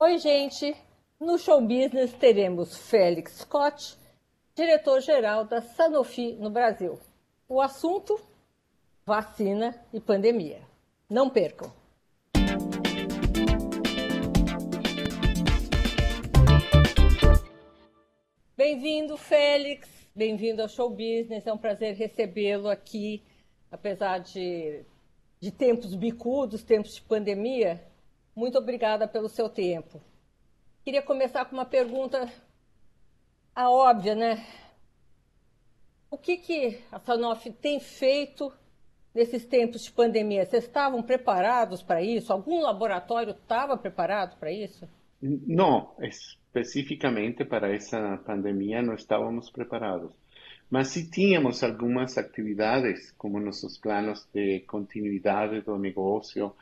Oi, gente! No show business teremos Félix Scott, diretor-geral da Sanofi no Brasil. O assunto: vacina e pandemia. Não percam! Bem-vindo, Félix. Bem-vindo ao Show Business. É um prazer recebê-lo aqui, apesar de, de tempos bicudos, tempos de pandemia. Muito obrigada pelo seu tempo. Queria começar com uma pergunta a óbvia, né? O que, que a Sanofi tem feito nesses tempos de pandemia? Vocês estavam preparados para isso? Algum laboratório estava preparado para isso? Não, especificamente para essa pandemia não estávamos preparados. Mas sim tínhamos algumas atividades, como nossos planos de continuidade do negócio,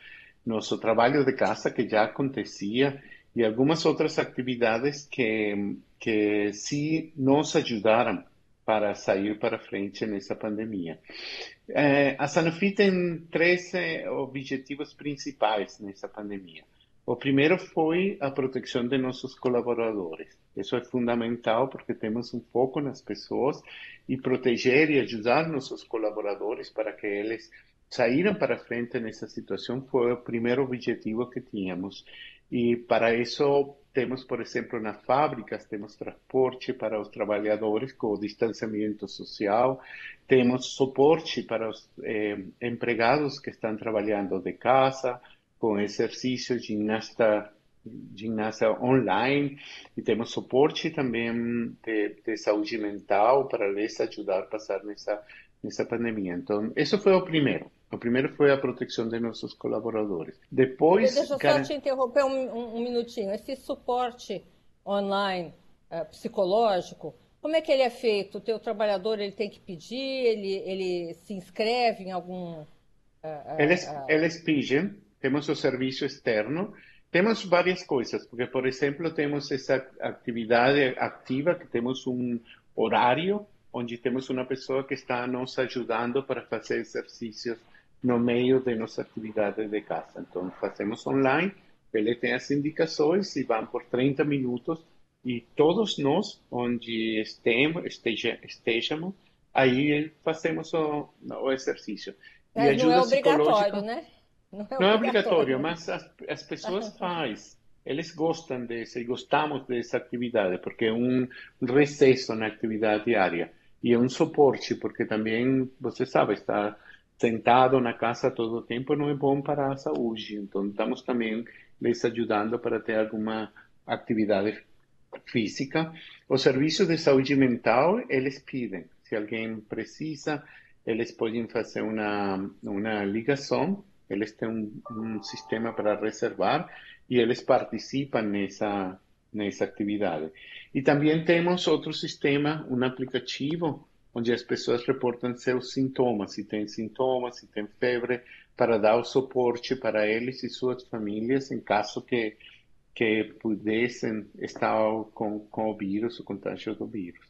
nosso trabalho de casa que já acontecia e algumas outras atividades que, que sim nos ajudaram para sair para frente nessa pandemia. Eh, a Sanofi tem três objetivos principais nessa pandemia. O primeiro foi a proteção de nossos colaboradores. Isso é fundamental porque temos um foco nas pessoas e proteger e ajudar nossos colaboradores para que eles saíram para frente nessa situação foi o primeiro objetivo que tínhamos. E para isso temos, por exemplo, nas fábricas, temos transporte para os trabalhadores com distanciamento social, temos suporte para os eh, empregados que estão trabalhando de casa, com exercício, ginasta, ginástica online e temos suporte também de, de, saúde mental para lhes ajudar a passar nessa nessa pandemia. Então, isso foi o primeiro. O primeiro foi a proteção de nossos colaboradores. Depois, deixa eu só te interromper um, um, um, minutinho. Esse suporte online uh, psicológico, como é que ele é feito? O teu trabalhador ele tem que pedir, ele, ele se inscreve em algum. Uh, eles, uh, eles pedem temos o serviço externo, temos várias coisas, porque, por exemplo, temos essa atividade ativa, que temos um horário, onde temos uma pessoa que está nos ajudando para fazer exercícios no meio de nossa atividade de casa. Então, fazemos online, ele tem as indicações e vão por 30 minutos e todos nós, onde estemos, esteja, estejamos, aí fazemos o, o exercício. E não é obrigatório, né? Não é, não é obrigatório, mas as, as pessoas fazem. Eles gostam dessa e gostamos dessa atividade, porque é um recesso na atividade diária. E é um suporte, porque também, você sabe, estar sentado na casa todo o tempo não é bom para a saúde. Então, estamos também lhes ajudando para ter alguma atividade física. O serviço de saúde mental, eles pedem. Se alguém precisa, eles podem fazer uma, uma ligação eles têm um, um sistema para reservar e eles participam nessa nessa atividade. E também temos outro sistema, um aplicativo, onde as pessoas reportam seus sintomas, se tem sintomas, se tem febre, para dar o suporte para eles e suas famílias em caso que que pudessem estar com, com o vírus, o contágio do vírus.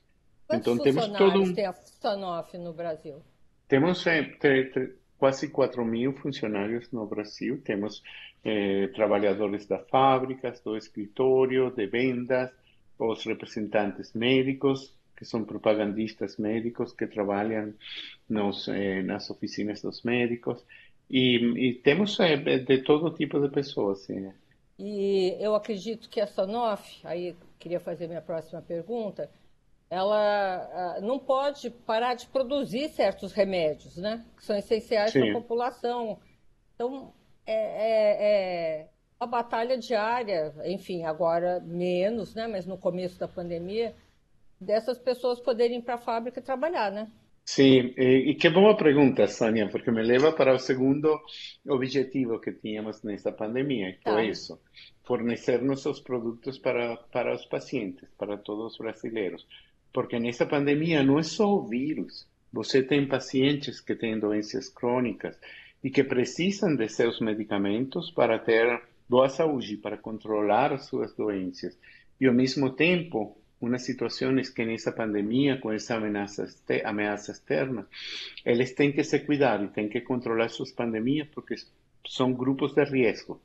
Quantos então temos todo um... tem a Sanofi no Brasil? Temos é, quase 4 mil funcionários no Brasil. Temos eh, trabalhadores da fábricas, do escritório, de vendas, os representantes médicos, que são propagandistas médicos que trabalham nos, eh, nas oficinas dos médicos. E, e temos eh, de todo tipo de pessoas. Sim. E eu acredito que a Sanofi, aí queria fazer minha próxima pergunta, ela não pode parar de produzir certos remédios, né? Que são essenciais para a população. Então, é, é, é uma batalha diária, enfim, agora menos, né? Mas no começo da pandemia, dessas pessoas poderem ir para a fábrica trabalhar, né? Sim, e, e que boa pergunta, Sônia, porque me leva para o segundo objetivo que tínhamos nessa pandemia, que tá. foi isso, fornecer nossos produtos para, para os pacientes, para todos os brasileiros. Porque nessa pandemia não é só o vírus. Você tem pacientes que têm doenças crônicas e que precisam de seus medicamentos para ter boa saúde, para controlar as suas doenças. E ao mesmo tempo, umas situações que nessa pandemia, com essa ameaça, ameaça externa, eles têm que se cuidar e têm que controlar suas pandemias porque são grupos de risco.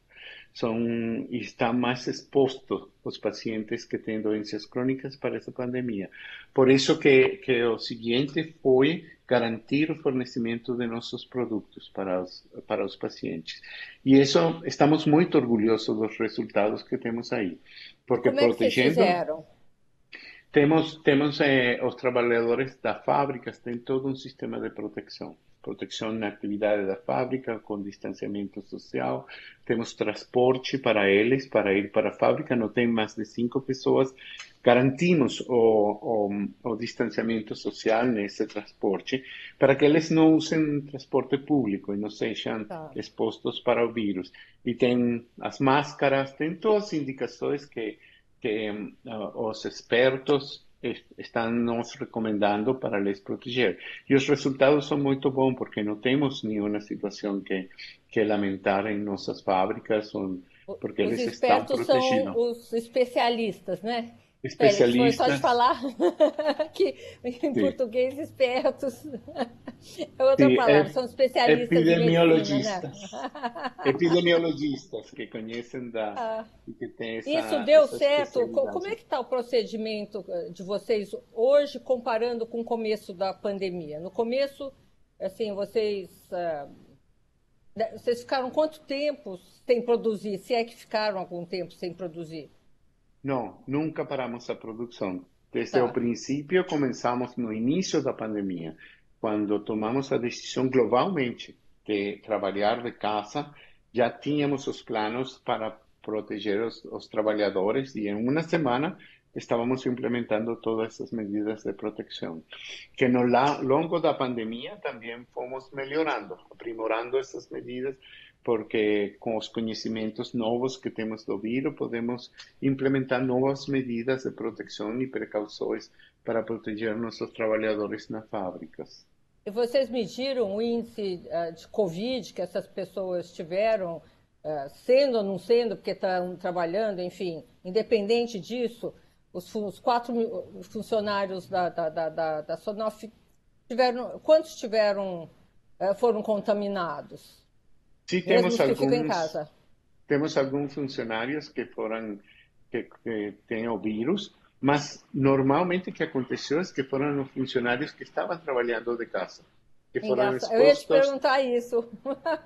Son, y están más expuestos los pacientes que tienen dolencias crónicas para esta pandemia. Por eso que, que lo siguiente fue garantir el fornecimiento de nuestros productos para los, para los pacientes. Y eso, estamos muy orgullosos de los resultados que tenemos ahí. Porque Como protegiendo... Temos, temos eh, os trabalhadores da fábrica têm todo um sistema de proteção. Proteção na atividade da fábrica, com distanciamento social. Temos transporte para eles, para ir para a fábrica. Não tem mais de cinco pessoas. Garantimos o, o, o distanciamento social nesse transporte, para que eles não usem transporte público e não sejam tá. expostos para o vírus. E tem as máscaras, tem todas as indicações que que uh, os expertos est están nos recomendando para les proteger. Y los resultados son muy bons porque no tenemos ni una situación que, que lamentar en nuestras fábricas, porque os eles estão protegidos. são os especialistas, né? Especialistas. Pode falar que em Sim. português espertos é outra Sim, palavra, é, são especialistas epidemiologistas. Medicina, né? Epidemiologistas que conhecem da ah, que tem essa, Isso deu certo. Como é que está o procedimento eh, de vocês hoje comparando com o começo da pandemia? No começo, assim, vocês uh, vocês ficaram quanto tempo sem produzir? Se é que ficaram algum tempo sem produzir? No, nunca paramos la producción. Desde el principio comenzamos no inicio de la pandemia, cuando tomamos la decisión globalmente de trabajar de casa, ya teníamos los planos para proteger los, los trabajadores y en una semana estábamos implementando todas esas medidas de protección, que no la longo de la pandemia también fuimos mejorando, aprimorando esas medidas porque con los conocimientos nuevos que tenemos do vírus podemos implementar nuevas medidas de protección y precauciones para proteger nuestros trabajadores nas fábricas. E vocês mediram o índice uh, de Covid que essas pessoas tiveram, uh, sendo ou não sendo, porque estão trabalhando, enfim, independente disso, os, os quatro funcionários da, da, da, da, tiveram, quantos tiveram, uh, foram contaminados? Sí, tenemos algunos, tenemos algunos funcionarios que fueron, que, que tienen virus, mas normalmente o que aconteceu é que foram os funcionários que estavam trabalhando de casa. Que foram expostos... Eu ia te perguntar isso.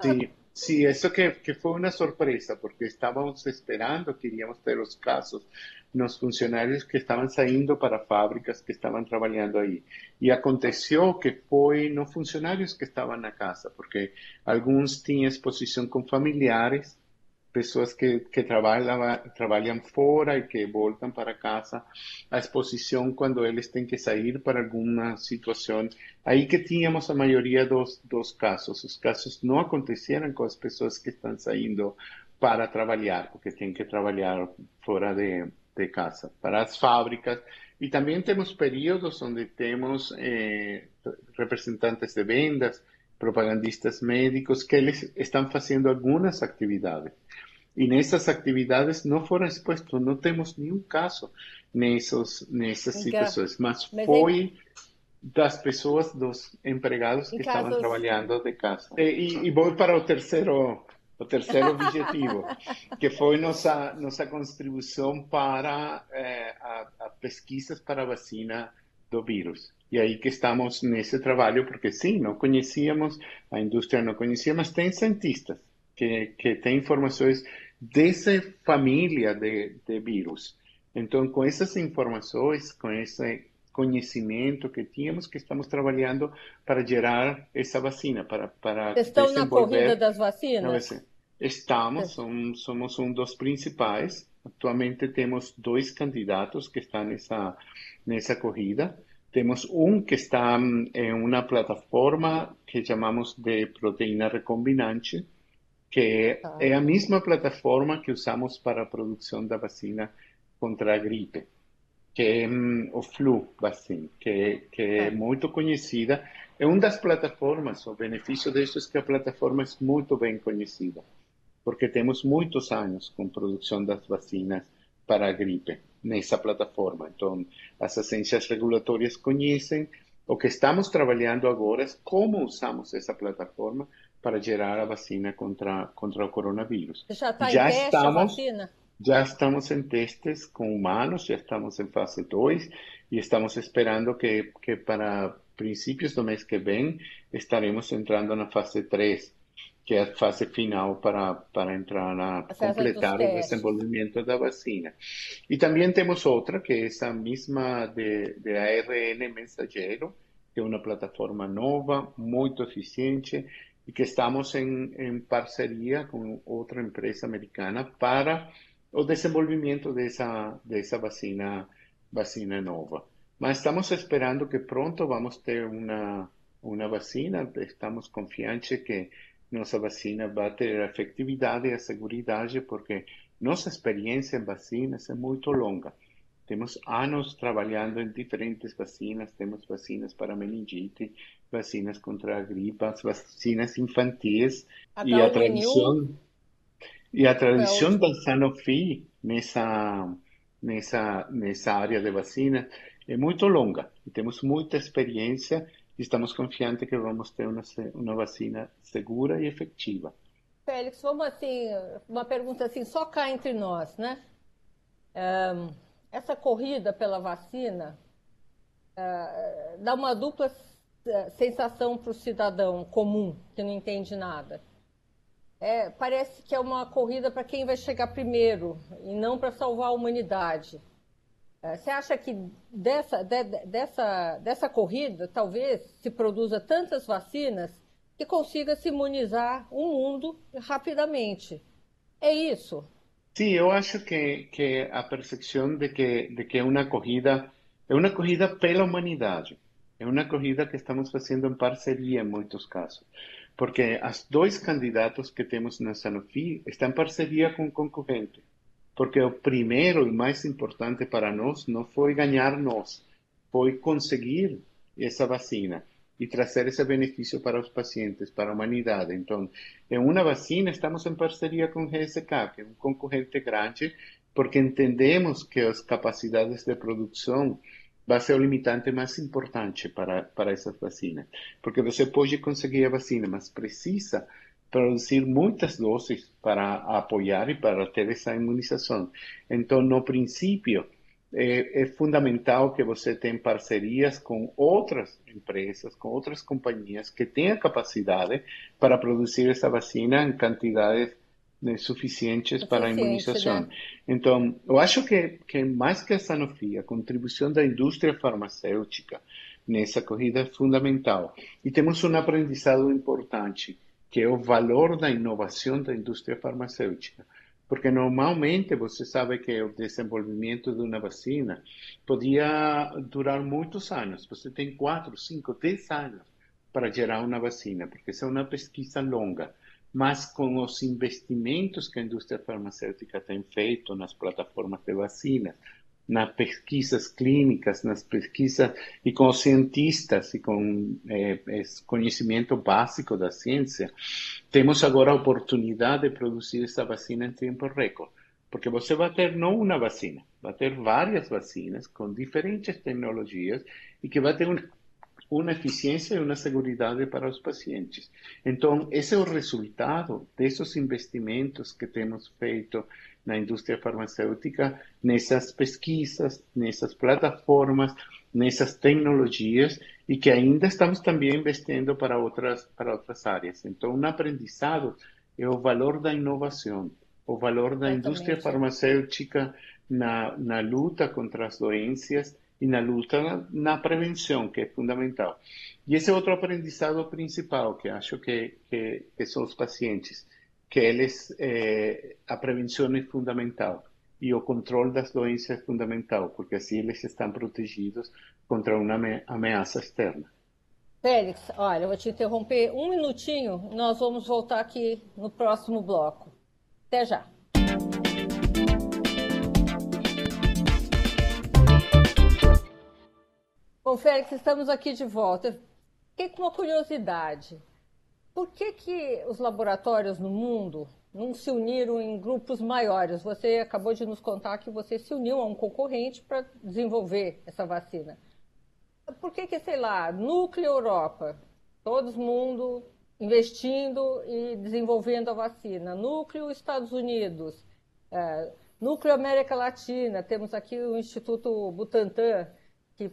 Sim, sim isso que, que foi uma surpresa, porque estávamos esperando, queríamos ter os casos nos funcionários que estavam saindo para fábricas que estavam trabalhando aí. E aconteceu que foi nos funcionários que estavam na casa, porque alguns tinham exposição com familiares, pessoas que, que trabalham, fora e que voltam para casa, a exposição quando eles têm que sair para alguma situação. Aí que tínhamos a maioria dos, dos casos. Os casos não aconteceram com as pessoas que estão saindo para trabalhar, porque têm que trabalhar fora de, de casa, para as fábricas. E também temos períodos onde temos eh, representantes de vendas, propagandistas médicos, que eles estão fazendo algumas atividades. E nessas atividades não foram expostos, não temos nenhum caso nessas, nessas situações, mas, mas foi das pessoas, dos empregados que estavam casos... trabalhando de casa. E, e vou para o terceiro o terceiro objetivo, que foi nossa, nossa contribuição para é, a, a, pesquisas para a vacina do vírus. E aí que estamos nesse trabalho, porque sim, não conhecíamos, a indústria não conhecia, mas tem cientistas que, que têm informações dessa família de, de vírus. Então, com essas informações, com esse conhecimento que tínhamos, que estamos trabalhando para gerar essa vacina, para, para Estão na corrida das vacinas? Estamos, somos, somos um dos principais. Atualmente temos dois candidatos que estão nessa, nessa corrida. Temos um que está em uma plataforma que chamamos de proteína recombinante, que ah. é a mesma plataforma que usamos para a produção da vacina contra a gripe que é um, o Flu Vaccine, que, que é muito conhecida. É uma das plataformas, o benefício disso é que a plataforma é muito bem conhecida, porque temos muitos anos com produção das vacinas para a gripe nessa plataforma. Então, as agências regulatórias conhecem. O que estamos trabalhando agora é como usamos essa plataforma para gerar a vacina contra, contra o coronavírus. Já está em teste estamos, a vacina? Já estamos em testes com humanos, já estamos em fase 2 e estamos esperando que, que para princípios do mês que vem estaremos entrando na fase 3 que é a fase final para, para entrar na completar o desenvolvimento da vacina. E também temos outra, que é essa mesma de, de ARN mensageiro, que é uma plataforma nova, muito eficiente, e que estamos em, em parceria com outra empresa americana para o desenvolvimento dessa, dessa vacina, vacina nova. Mas estamos esperando que pronto vamos ter uma, uma vacina, estamos confiantes que nossa vacina vai ter a efetividade e a segurança, porque nossa experiência em vacinas é muito longa. Temos anos trabalhando em diferentes vacinas, temos vacinas para meningite, vacinas contra a gripe, vacinas infantis e a tradição e a tradição da Sanofi nessa nessa nessa área de vacina é muito longa. E temos muita experiência estamos confiantes que vamos ter uma, uma vacina segura e efetiva. Félix, vamos assim, uma pergunta assim, só cá entre nós, né? Um, essa corrida pela vacina uh, dá uma dupla eh, sensação para o cidadão comum que não entende nada. É, parece que é uma corrida para quem vai chegar primeiro e não para salvar a humanidade. É, você acha que dessa, de, dessa, dessa corrida, talvez se produza tantas vacinas que consiga se imunizar o mundo rapidamente? É isso? Sim, eu acho que, que a percepção de que, de que é uma corrida, é uma corrida pela humanidade. É uma corrida que estamos fazendo em parceria em muitos casos. Porque os dois candidatos que temos na Sanofi estão em parceria com o concorrente porque o primeiro e mais importante para nós não foi ganhar nós, foi conseguir essa vacina e trazer esse benefício para os pacientes, para a humanidade. Então, em uma vacina, estamos em parceria com o GSK, que é um concorrente grande, porque entendemos que as capacidades de produção vai ser o limitante mais importante para, para essas vacinas. Porque você pode conseguir a vacina, mas precisa produzir muitas doses para apoiar e para ter essa imunização. Então, no princípio, é, é, fundamental que você tenha parcerias com outras empresas, com outras companhias que tenham capacidade para produzir essa vacina em quantidades né, suficientes para a imunização. Né? Então, eu acho que, que mais que a Sanofi, a contribuição da indústria farmacêutica nessa corrida é fundamental. E temos um aprendizado importante que é o valor da inovação da indústria farmacêutica. Porque normalmente você sabe que o desenvolvimento de uma vacina podia durar muitos anos. Você tem quatro, cinco, dez anos para gerar uma vacina, porque essa é uma pesquisa longa. Mas com os investimentos que a indústria farmacêutica tem feito nas plataformas de vacinas, nas pesquisas clínicas, nas pesquisas e com os cientistas e com é, conhecimento básico da ciência, temos agora a oportunidade de produzir essa vacina em tempo recorde. Porque você vai ter não uma vacina, vai ter várias vacinas com diferentes tecnologias e que vai ter uma, uma eficiência e uma segurança para os pacientes. Então, esse é o resultado desses investimentos que temos feito na indústria farmacêutica, nessas pesquisas, nessas plataformas, nessas tecnologias e que ainda estamos também investindo para outras para outras áreas. Então, um aprendizado é o valor da inovação, o valor da indústria farmacêutica na, na luta contra as doenças e na luta na, na, prevenção, que é fundamental. E esse é outro aprendizado principal que acho que, que, que são os pacientes que eles eh, a prevenção é fundamental e o controle das doenças é fundamental, porque assim eles estão protegidos contra uma ameaça externa. Félix, olha, eu vou te interromper um minutinho, nós vamos voltar aqui no próximo bloco. Até já. Bom, Félix, estamos aqui de volta. Fiquei com uma curiosidade. Por que, que os laboratórios no mundo não se uniram em grupos maiores? Você acabou de nos contar que você se uniu a um concorrente para desenvolver essa vacina. Por que, que, sei lá, núcleo Europa, todo mundo investindo e desenvolvendo a vacina. Núcleo Estados Unidos, é, Núcleo América Latina, temos aqui o Instituto Butantan, que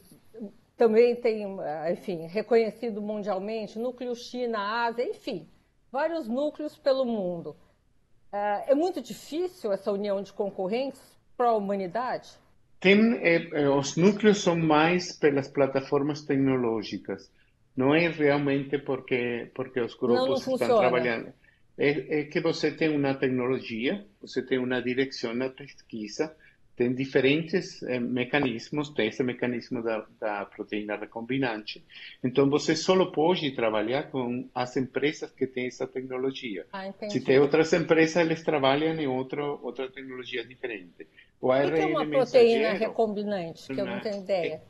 também tem, enfim, reconhecido mundialmente, Núcleo China, Ásia, enfim, vários núcleos pelo mundo. É, é muito difícil essa união de concorrentes para a humanidade? Tem, eh, os núcleos são mais pelas plataformas tecnológicas. Não é realmente porque porque os grupos não, não estão trabalhando. É, é, que você tem uma tecnologia, você tem uma direção na pesquisa, tem diferentes eh, mecanismos, tem esse mecanismo da, da, proteína recombinante. Então, você só pode trabalhar com as empresas que têm essa tecnologia. Ah, Se tem outras empresas, eles trabalham em outro, outra tecnologia diferente. O, o que é uma proteína recombinante? Que eu não tenho ideia.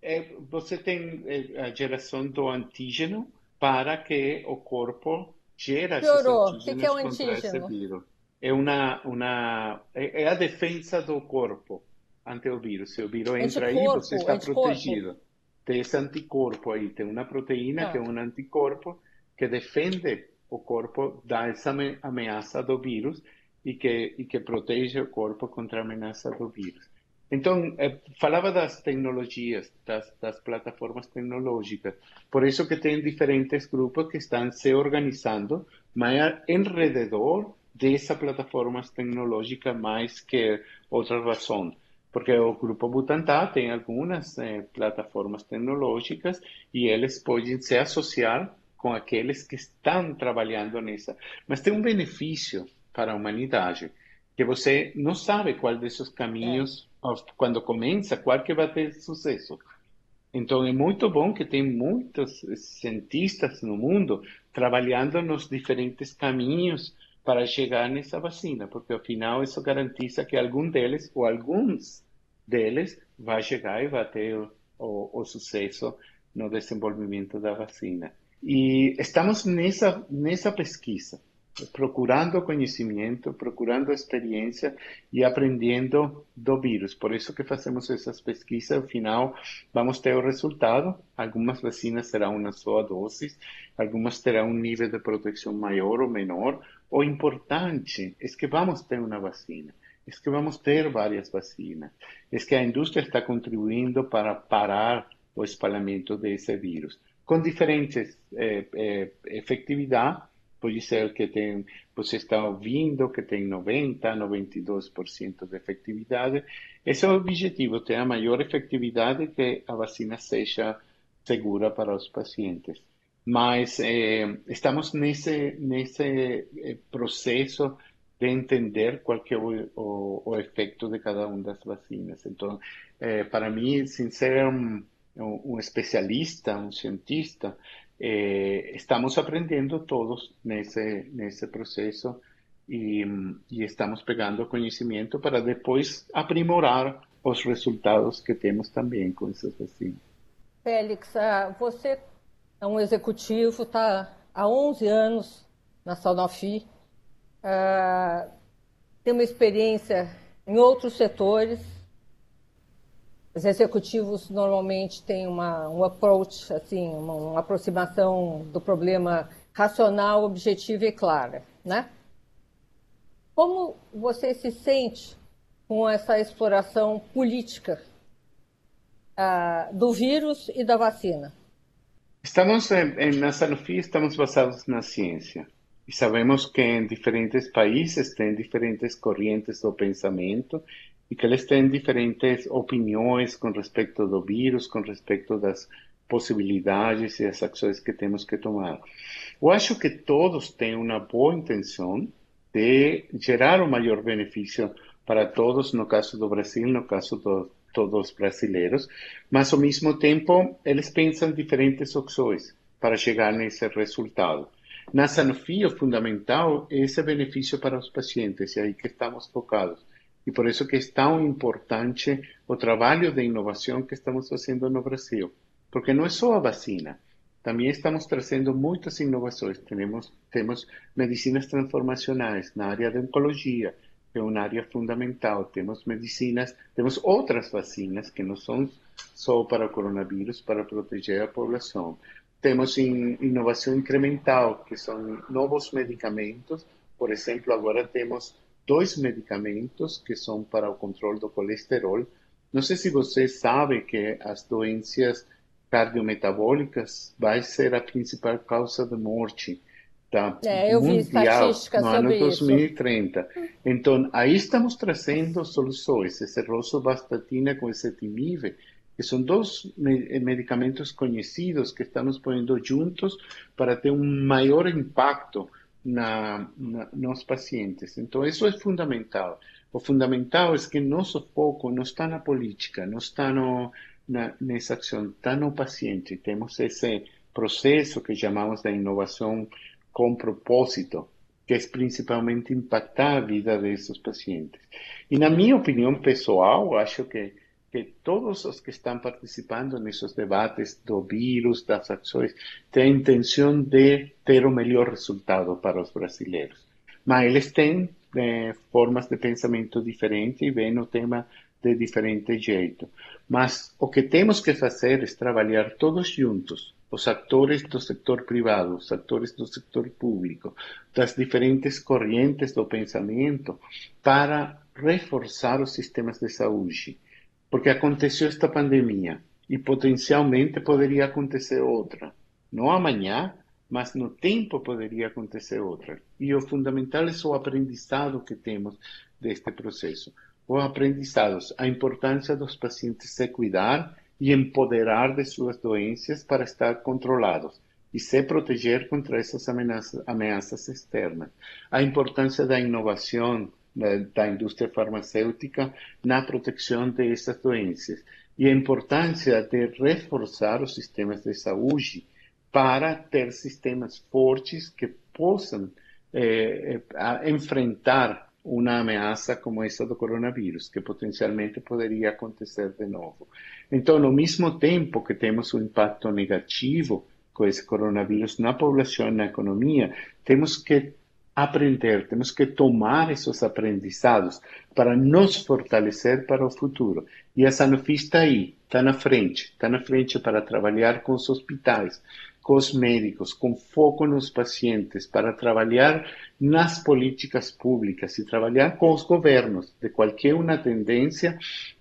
É, é, você tem é, a geração do antígeno para que o corpo gera Piorou. esses antígenos o que é o antígeno? É, uma, uma, é, é, a defesa do corpo ante o vírus. Se o vírus entra aí, você está protegido. Tem esse anticorpo aí, tem uma proteína ah. que é um anticorpo que defende o corpo dessa ameaça do vírus e que, e que protege o corpo contra a ameaça do vírus. Então, eh, falava das tecnologias, das, das, plataformas tecnológicas. Por isso que tem diferentes grupos que estão se organizando, mas alrededor dessa plataformas tecnológica mais que outra razão. Porque o Grupo Butantan tem algumas eh, plataformas tecnológicas e eles podem se associar com aqueles que estão trabalhando nessa. Mas tem um benefício para a humanidade que você não sabe qual desses caminhos é quando começa, qual que vai ter sucesso. Então é muito bom que tem muitos cientistas no mundo trabalhando nos diferentes caminhos para chegar nessa vacina, porque afinal isso garantiza que algum deles ou alguns deles vai chegar e vai ter o, o, o sucesso no desenvolvimento da vacina. E estamos nessa nessa pesquisa procurando conhecimento, procurando experiência e aprendendo do vírus. Por isso que fazemos essas pesquisas, ao final vamos ter o resultado. Algumas vacinas serão uma só dose, algumas terão um nível de proteção maior ou menor. O importante é que vamos ter uma vacina. É que vamos ter várias vacinas. É que a indústria está contribuindo para parar o espalhamento desse vírus, com diferentes eh, eh, pode ser que tem, você está ouvindo que tem 90%, 92% de efetividade. Esse é o objetivo, ter a maior efetividade que a vacina seja segura para os pacientes. Mas eh, estamos nesse, nesse eh, processo de entender qual é o, o, o, efeito de cada uma das vacinas. Então, eh, para mim, sem ser um, um especialista, um cientista, eh, estamos aprendendo todos nesse, nesse processo e, estamos pegando conhecimento para depois aprimorar os resultados que temos também com essas vacinas. Félix, ah, você é um executivo, está há 11 anos na Sanofi, uh, tem uma experiência em outros setores, os executivos normalmente têm uma, um approach, assim, uma, uma aproximação do problema racional, objetiva e clara, né? Como você se sente com essa exploração política uh, do vírus e da vacina? Estamos em, na Sanofi estamos basados na ciência e sabemos que em diferentes países tem diferentes correntes do pensamento e que eles têm diferentes opiniões com respeito do vírus, com respeito das possibilidades e das ações que temos que tomar. Eu acho que todos têm uma boa intenção de gerar o maior benefício para todos, no caso do Brasil, no caso de todos os brasileiros, mas ao mesmo tempo eles pensam diferentes opções para chegar nesse resultado. Na Sanofi, o fundamental é esse benefício para os pacientes, e aí que estamos focados. E por isso que é tão importante o trabalho de inovação que estamos fazendo no Brasil. Porque não é só a vacina, também estamos trazendo muitas inovações. Temos, temos medicinas transformacionais na área de oncologia, que é uma área fundamental. Temos medicinas, temos outras vacinas que não são só para o coronavírus, para proteger a população. temos inovação incremental, que são novos medicamentos. Por exemplo, agora temos dois medicamentos que são para o controle do colesterol. Não sei se você sabe que as doenças cardiometabólicas vai ser a principal causa de morte da é, mundial no ano 2030. Isso. Então, aí estamos trazendo soluções, esse rosuvastatina com esse timib, que são dois medicamentos conhecidos que estamos pondo juntos para ter um maior impacto na, na, nos pacientes. Então, isso é fundamental. O fundamental é que nosso foco não está na política, não está no, na, nessa ação, está no paciente. Temos esse processo que chamamos de inovação com propósito, que é principalmente impactar a vida desses pacientes. E na minha opinião pessoal, acho que que todos os que estão participando nesses debates do vírus, das ações, têm a intenção de ter o melhor resultado para os brasileiros. Mas eles têm eh, formas de pensamento diferentes e veem o tema de diferente jeito. Mas o que temos que fazer é trabalhar todos juntos, os atores do setor privado, os atores do setor público, das diferentes correntes do pensamento, para reforçar os sistemas de saúde porque aconteceu esta pandemia e potencialmente poderia acontecer outra. Não amanhã, mas no tempo poderia acontecer outra. E o fundamental é o aprendizado que temos deste processo. O aprendizado, a importância dos pacientes se cuidar e empoderar de suas doenças para estar controlados e se proteger contra essas ameaças, ameaças externas. A importância da inovação, da indústria farmacêutica na proteção dessas doenças e a importância de reforçar os sistemas de saúde para ter sistemas fortes que possam eh, enfrentar uma ameaça como essa do coronavírus, que potencialmente poderia acontecer de novo. Então, ao mesmo tempo que temos um impacto negativo com esse coronavírus na população na economia, temos que aprender, temos que tomar esses aprendizados para nos fortalecer para o futuro. E a Sanofi está aí, está na frente, está na frente para trabalhar com os hospitais, com os médicos, com foco nos pacientes, para trabalhar nas políticas públicas e trabalhar com os governos de qualquer uma tendência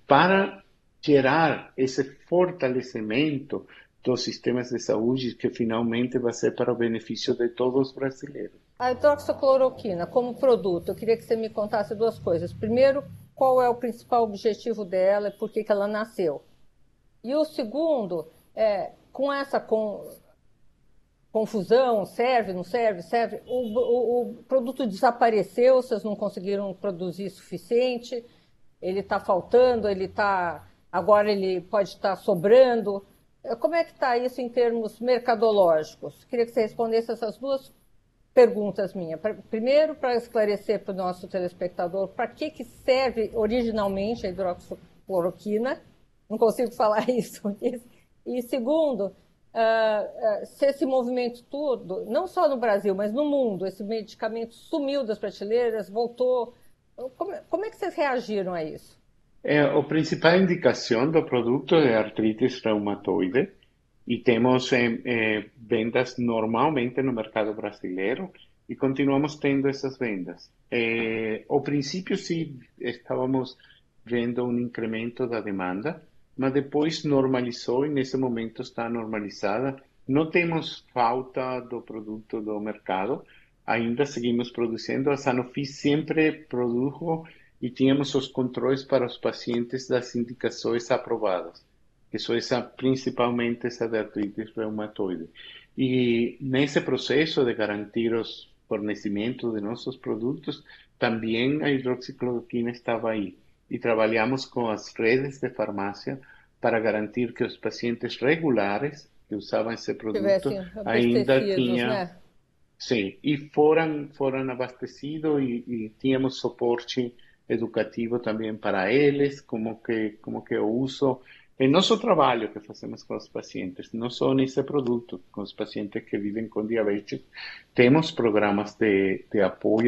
para gerar esse fortalecimento dos sistemas de saúde que finalmente vai ser para o benefício de todos os brasileiros. A hidroxicloroquina como produto, eu queria que você me contasse duas coisas. Primeiro, qual é o principal objetivo dela e por que, que ela nasceu? E o segundo, é, com essa com, confusão, serve, não serve, serve, o, o, o produto desapareceu, vocês não conseguiram produzir suficiente, ele está faltando, ele está. Agora ele pode estar tá sobrando. Como é que está isso em termos mercadológicos? Queria que você respondesse essas duas perguntas minhas. Primeiro, para esclarecer para o nosso telespectador para que, que serve originalmente a hidroxicloroquina. Não consigo falar isso. E segundo, uh, se esse movimento todo, não só no Brasil, mas no mundo, esse medicamento sumiu das prateleiras, voltou. Como, como é que vocês reagiram a isso? É, a principal indicação do produto é artrite reumatoide e temos eh, eh, vendas normalmente no mercado brasileiro e continuamos tendo essas vendas. Eh, ao princípio, sim, estávamos vendo um incremento da demanda, mas depois normalizou e nesse momento está normalizada. Não temos falta do produto do mercado, ainda seguimos produzindo. A Sanofi sempre produziu e tínhamos os controles para os pacientes das indicações aprovadas que são essa, principalmente essa de artrite reumatoide. E nesse processo de garantir os fornecimentos de nossos produtos, também a hidroxicloroquina estava aí. E trabalhamos com as redes de farmácia para garantir que os pacientes regulares que usavam esse produto ainda tinham. Né? Sim, e foram, foram abastecidos e, e tínhamos suporte educativo também para eles, como que, como que o uso é nosso trabalho que fazemos com os pacientes, não só nesse produto, com os pacientes que vivem com diabetes, temos programas de, de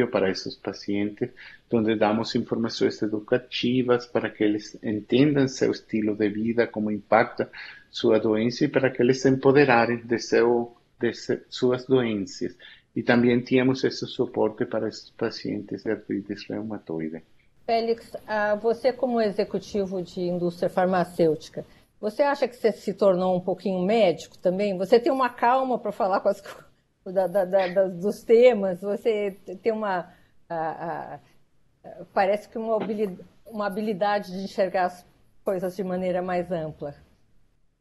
para esses pacientes, onde damos informações educativas para que eles entendam seu estilo de vida, como impacta sua doença e para que eles se empoderarem de, seu, de suas doenças. E também para esses pacientes de artrite reumatoide. Félix, você como executivo de indústria farmacêutica, você acha que você se tornou um pouquinho médico também? Você tem uma calma para falar com as, da, da, da, dos temas? Você tem uma... A, a, parece que uma habilidade, uma habilidade de enxergar as coisas de maneira mais ampla.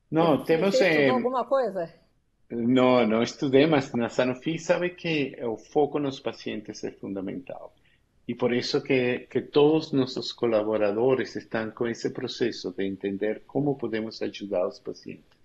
Não, você, temos... Você estudou alguma coisa? Não, não estudei, mas na Sanofi sabe que o foco nos pacientes é fundamental. Y por eso que, que todos nuestros colaboradores están con ese proceso de entender cómo podemos ayudar a los pacientes.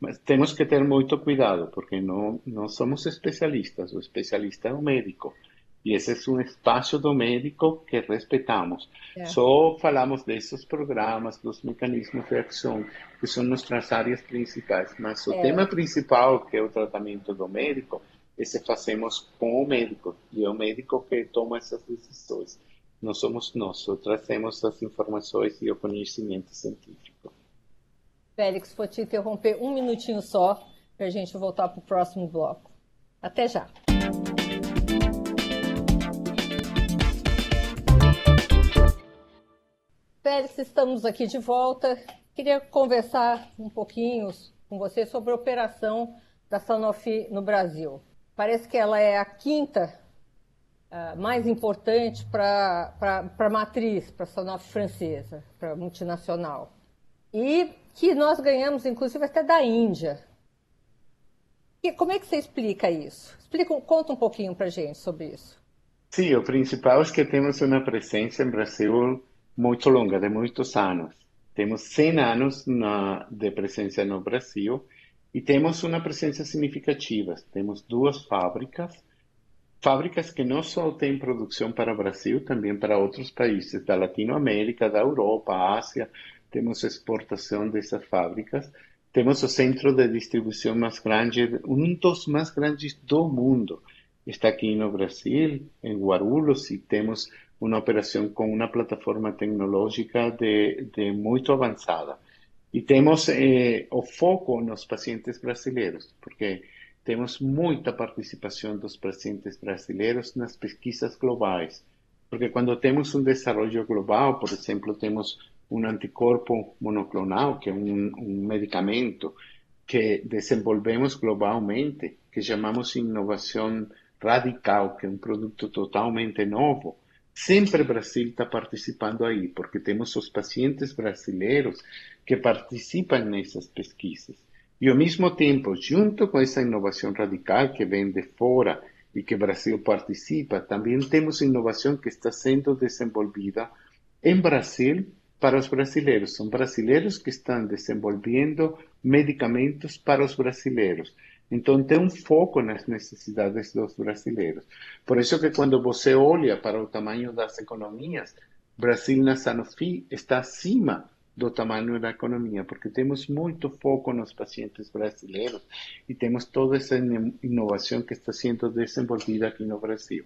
Mas tenemos que tener mucho cuidado porque no, no somos especialistas, o especialista es un médico. Y ese es un espacio do médico que respetamos. Yeah. Só falamos de esos programas, los mecanismos de acción, que son nuestras áreas principales. Mas o yeah. tema principal, que é o tratamento do médico, esse fazemos com o médico, e é o médico que toma essas decisões. Não somos nós, só trazemos as informações e o conhecimento científico. Félix, vou te interromper um minutinho só para a gente voltar para o próximo bloco. Até já! Félix, estamos aqui de volta. Queria conversar um pouquinho com você sobre a operação da Sanofi no Brasil. Parece que ela é a quinta uh, mais importante para a matriz, para a Sanofi francesa, para a multinacional. E que nós ganhamos, inclusive, até da Índia. E como é que você explica isso? Explica, conta um pouquinho para a gente sobre isso. Sim, o principal é que temos uma presença em Brasil muito longa, de muitos anos. Temos 100 anos na, de presença no Brasil e temos uma presença significativa. Temos duas fábricas, fábricas que não só têm produção para o Brasil, também para outros países da Latinoamérica, da Europa, Ásia. Temos exportação dessas fábricas. Temos o centro de distribuição mais grande, um dos mais grandes do mundo. Está aqui no Brasil, em Guarulhos, e temos uma operação com uma plataforma tecnológica de, de muito avançada. E temos eh, o foco nos pacientes brasileiros, porque temos muita participação dos pacientes brasileiros nas pesquisas globais. Porque quando temos um desenvolvimento global, por exemplo, temos um anticorpo monoclonal, que é um, um medicamento que desenvolvemos globalmente, que chamamos inovação radical, que é um produto totalmente novo. Sempre Brasil está participando aí, porque temos os pacientes brasileiros que participam nessas pesquisas. E ao mesmo tempo, junto com essa inovação radical que vem de fora e que Brasil participa, também temos inovação que está sendo desenvolvida em Brasil para os brasileiros. São brasileiros que estão desenvolvendo medicamentos para os brasileiros. Então tem um foco nas necessidades dos brasileiros. Por isso que quando você olha para o tamanho das economias, Brasil na Sanofi está acima do tamanho da economia, porque temos muito foco nos pacientes brasileiros e temos toda essa inovação que está sendo desenvolvida aqui no Brasil.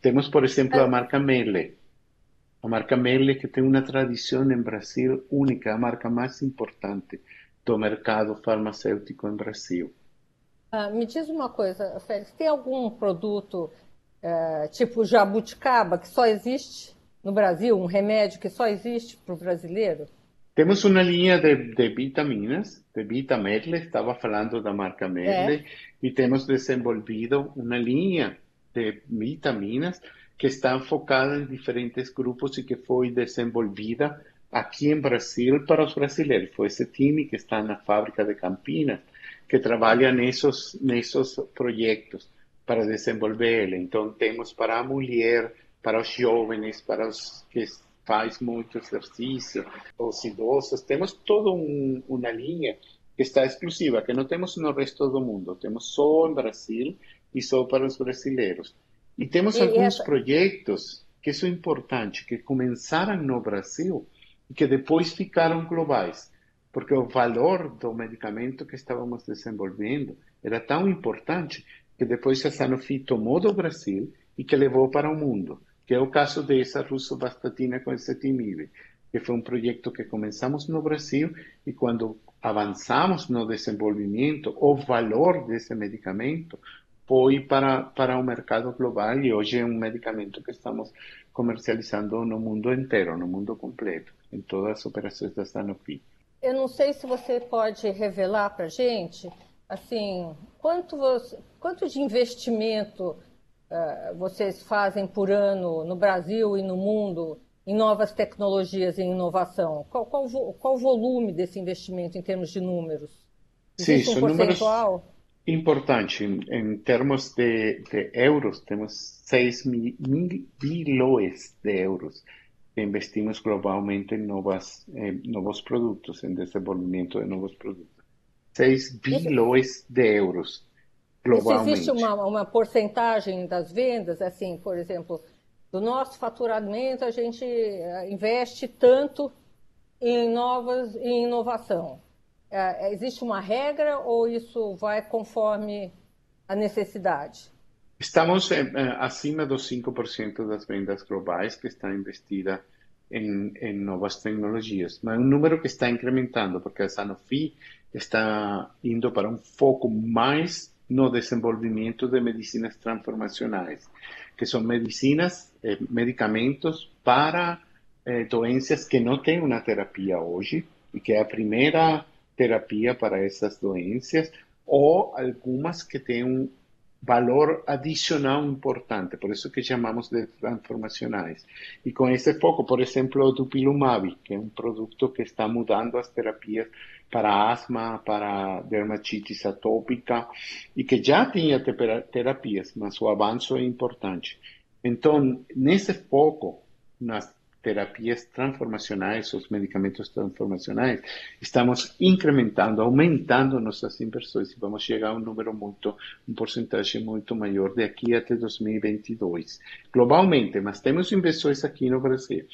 Temos, por exemplo, a marca Melle. A marca Melle que tem uma tradição em Brasil única, a marca mais importante do mercado farmacêutico em Brasil. Ah, me diz uma coisa, Félix, tem algum produto é, tipo jabuticaba que só existe no Brasil, um remédio que só existe para o brasileiro? Temos uma linha de, de vitaminas, de Vitamedle, estava falando da marca Medle, é. e temos desenvolvido uma linha de vitaminas que está focada em diferentes grupos e que foi desenvolvida aqui em Brasil para os brasileiros. Foi esse time que está na fábrica de Campinas que trabalha nesses, nesses projetos para desenvolver ele. Então, temos para a mulher, para os jovens, para os que faz muito exercício, os idosos, temos toda um, uma linha que está exclusiva, que não temos no resto do mundo, temos só em Brasil e só para os brasileiros. E temos e alguns essa... projetos que são importantes, que começaram no Brasil e que depois ficaram globais. Porque o valor do medicamento que estávamos desenvolvendo era tão importante que depois a Sanofi tomou do Brasil e que levou para o mundo, que é o caso dessa russo-vastatina com ezetimibe, que foi um projeto que começamos no Brasil e quando avançamos no desenvolvimento, o valor desse medicamento foi para, para o mercado global e hoje é um medicamento que estamos comercializando no mundo inteiro, no mundo completo, em todas as operações da Sanofi. Eu não sei se você pode revelar para a gente, assim, quanto, você, quanto de investimento uh, vocês fazem por ano no Brasil e no mundo em novas tecnologias e inovação? Qual, qual, qual o volume desse investimento em termos de números? Existe Sim, um percentual? números importantes. Em, em termos de, de, euros, temos 6 mil, mil bilhões de euros investimos globalmente em novas, novos produtos, em desenvolvimento de novos produtos. 6 bilhões de euros globalmente. Existe uma, uma porcentagem das vendas, assim, por exemplo, do nosso faturamento, a gente eh, investe tanto em novas em inovação. É, existe uma regra ou isso vai conforme a necessidade? Estamos eh, acima dos 5% das vendas globais que está investida em, em, novas tecnologias, mas é um número que está incrementando, porque a Sanofi está indo para um foco mais no desenvolvimento de medicinas transformacionais, que são medicinas, eh, medicamentos para eh, doenças que não têm uma terapia hoje, e que é a primeira terapia para essas doenças, ou algumas que têm um valor adicional importante, por isso que chamamos de transformacionais. E com esse foco, por exemplo, o Dupilumab, que é um produto que está mudando as terapias para asma, para dermatite atópica, e que já tinha terapias, mas o avanço é importante. Então, nesse foco, nas terapias transformacionais, os medicamentos transformacionais, estamos incrementando, aumentando nossas inversões e vamos chegar a um número muito, um porcentagem muito maior daqui até 2022. Globalmente, mas temos inversões aqui no Brasil.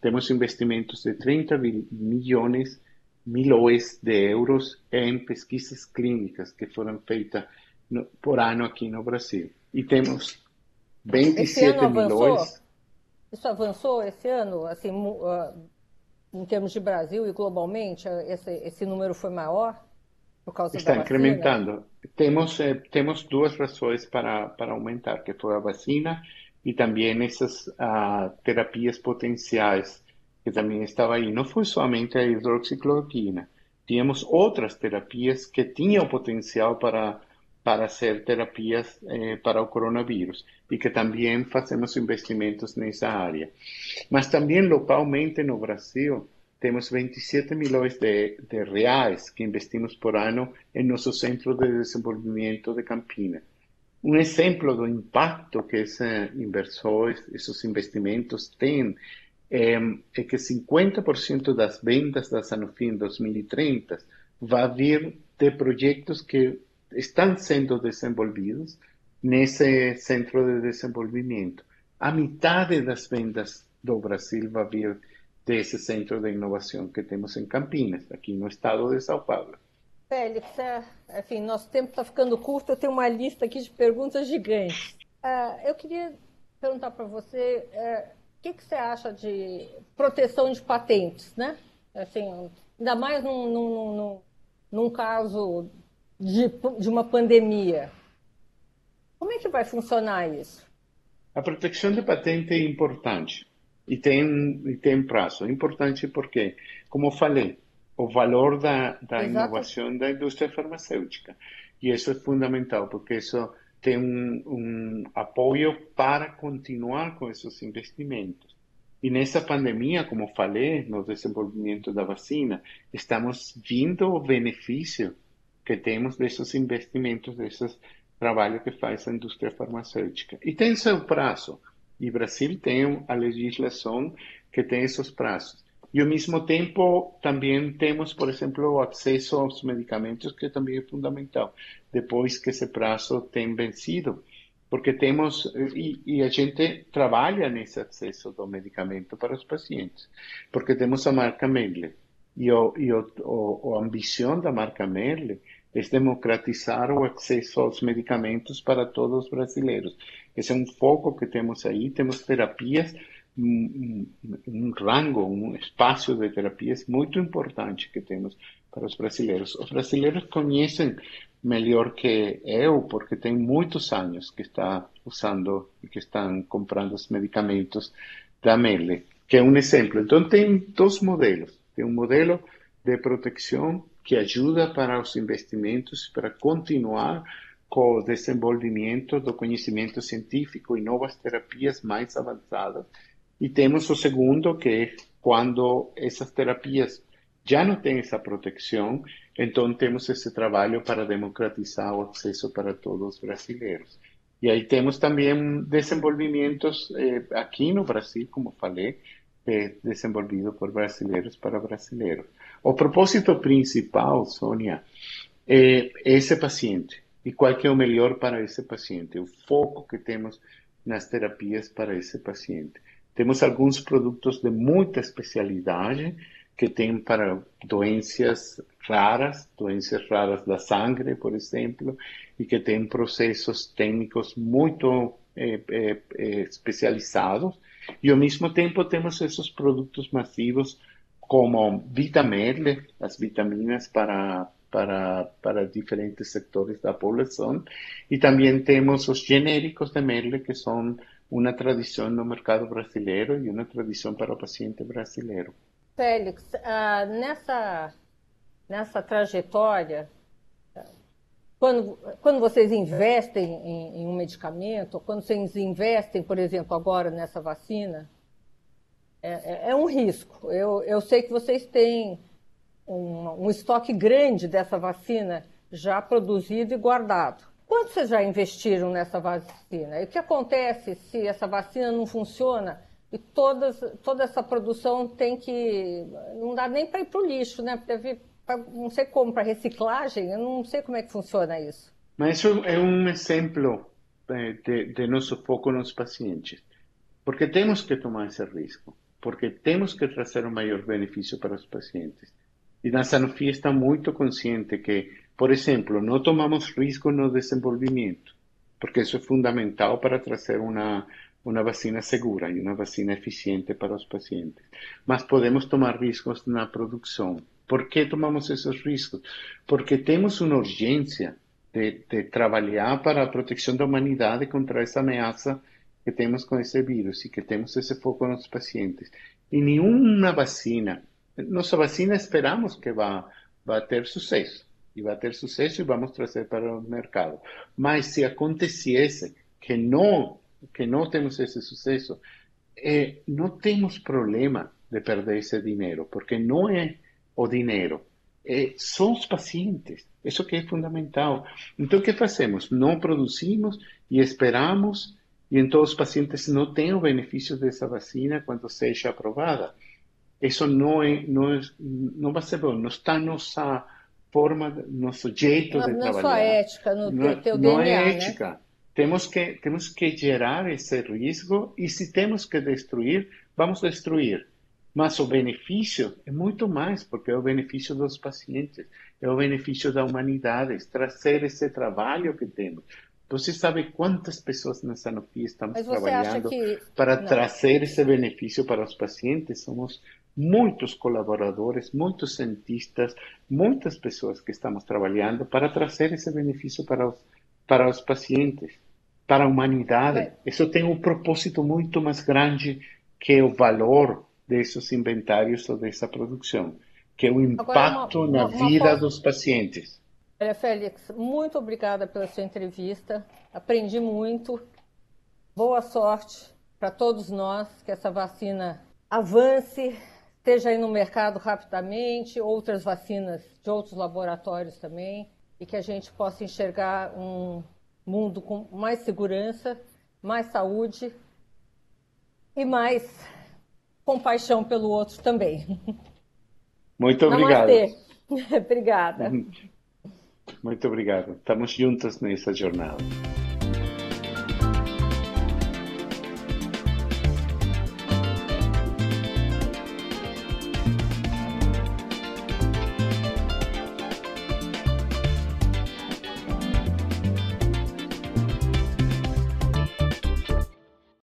Temos investimentos de 30 milhões milhões de euros em pesquisas clínicas que foram feitas no, por ano aqui no Brasil. E temos 27 milhões. Isso avançou esse ano, assim, em termos de Brasil e globalmente, esse, esse número foi maior por causa Está da incrementando. Temos, eh, temos duas razões para, para aumentar, que foi a vacina e também essas uh, terapias potenciais que também estava aí. Não foi somente a hidroxicloroquina. Tínhamos outras terapias que tinham potencial para, para ser terapias eh, para o coronavírus e que também fazemos investimentos nessa área. Mas também localmente no Brasil, temos 27 milhões de, de reais que investimos por ano em nosso Centro de Desenvolvimento de Campinas. Um exemplo do impacto que esses inversores, esses investimentos têm é, é que 50% das vendas da Sanofi em 2030 vai vir de projetos que estão sendo desenvolvidos nesse centro de desenvolvimento. A metade das vendas do Brasil vai vir desse centro de inovação que temos em Campinas, aqui no estado de São Paulo. Félix, é, enfim, nosso tempo está ficando curto, eu tenho uma lista aqui de perguntas gigantes. Uh, eu queria perguntar para você, uh, que, que você acha de proteção de patentes, né? Assim, ainda mais num, num, num, num caso de, de uma pandemia. Como é que vai funcionar isso? A proteção de patente é importante e tem, e tem prazo. É importante porque, como falei, o valor da, da inovação da indústria farmacêutica. E isso é fundamental, porque isso tem um, um apoio para continuar com esses investimentos. E nessa pandemia, como falei, no desenvolvimento da vacina, estamos vendo o benefício que temos desses investimentos, desses trabalhos que faz a indústria farmacêutica. E tem seu prazo. E Brasil tem a legislação que tem esses prazos. E ao mesmo tempo, também temos, por exemplo, o acesso aos medicamentos, que também é fundamental, depois que esse prazo tem vencido. Porque temos, e, e, a gente trabalha nesse acesso do medicamento para os pacientes, porque temos a marca Mendler. e, o, e o, o, a ambição da marca Merle é democratizar o acesso aos medicamentos para todos os brasileiros. Esse é um foco que temos aí. Temos terapias, um, um rango, um espaço de terapias muito importante que temos para os brasileiros. Os brasileiros conhecem melhor que eu, porque tem muitos anos que está usando e que estão comprando os medicamentos da Merle que é um exemplo. Então, tem dois modelos. Tem um modelo de proteção que ajuda para os investimentos, para continuar com o desenvolvimento do conhecimento científico e novas terapias mais avançadas. E temos o segundo, que é quando essas terapias já não têm essa proteção, então temos esse trabalho para democratizar o acesso para todos os brasileiros. E aí temos também desenvolvimentos eh, aqui no Brasil, como falei, eh, desenvolvido por brasileiros para brasileiros. O propósito principal, Sônia, é esse paciente. E qual que é o melhor para esse paciente? O foco que temos nas terapias para esse paciente. Temos alguns produtos de muita especialidade que tem para doenças raras, doenças raras da sangue, por exemplo, e que tem processos técnicos muito eh, eh, eh, especializados. E ao mesmo tempo temos esses produtos massivos como Vitamel, as vitaminas para para, para diferentes sectores da população. E também temos os genéricos de Merle, que são uma tradição no mercado brasileiro e uma tradição para o paciente brasileiro. Félix, ah, nessa, nessa trajetória, quando, quando vocês investem em, em um medicamento, quando vocês investem, por exemplo, agora nessa vacina, é, é, é um risco. Eu, eu sei que vocês têm um, um estoque grande dessa vacina já produzido e guardado. Quanto vocês já investiram nessa vacina? E o que acontece se essa vacina não funciona e todas, toda essa produção tem que. Não dá nem para ir para o lixo, né? Deve, pra, não sei como, para reciclagem, eu não sei como é que funciona isso. Mas isso é um exemplo eh, de, de nosso foco nos pacientes. Porque temos que tomar esse risco, porque temos que trazer um maior benefício para os pacientes. E na Sanofi está muito consciente que, por exemplo, não tomamos risco no desenvolvimento, porque isso é fundamental para trazer uma una vacina segura y una vacina eficiente para los pacientes. Mas podemos tomar riesgos en la producción. ¿Por qué tomamos esos riesgos? Porque tenemos una urgencia de, de trabajar para la protección de la humanidad contra esa amenaza que tenemos con ese virus y que tenemos ese foco en los pacientes. Y ni una vacina, nuestra vacina esperamos que va, va a tener suceso. Y va a tener suceso y vamos a traer para el mercado. Mas si aconteciese que no que no tenemos ese suceso, eh, no tenemos problema de perder ese dinero, porque no es o dinero, eh, son los pacientes, eso que es fundamental. Entonces, ¿qué hacemos? No producimos y esperamos y en todos los pacientes no tengan beneficios de esa vacina cuando sea aprobada. Eso no es, no es, no va a ser bueno, no está nuestra forma, nuestro jeito de trabajar. No es ética, no, no, teu DNA, no es ética. Temos que, temos que gerar esse risco e se temos que destruir, vamos destruir. Mas o benefício é muito mais, porque é o benefício dos pacientes, é o benefício da humanidade, trazer esse trabalho que temos. Você sabe quantas pessoas na Sanofi estamos trabalhando que... para Não. trazer esse benefício para os pacientes? Somos muitos colaboradores, muitos cientistas, muitas pessoas que estamos trabalhando para trazer esse benefício para os, para os pacientes para a humanidade. Isso tem um propósito muito mais grande que o valor desses inventários ou dessa produção, que é o impacto Agora, uma, na uma, vida dos pacientes. Olha, Félix, muito obrigada pela sua entrevista. Aprendi muito. Boa sorte para todos nós, que essa vacina avance, esteja aí no mercado rapidamente, outras vacinas de outros laboratórios também, e que a gente possa enxergar um mundo com mais segurança, mais saúde e mais compaixão pelo outro também. Muito obrigado. Obrigada. Muito obrigado. Estamos juntos nessa jornada.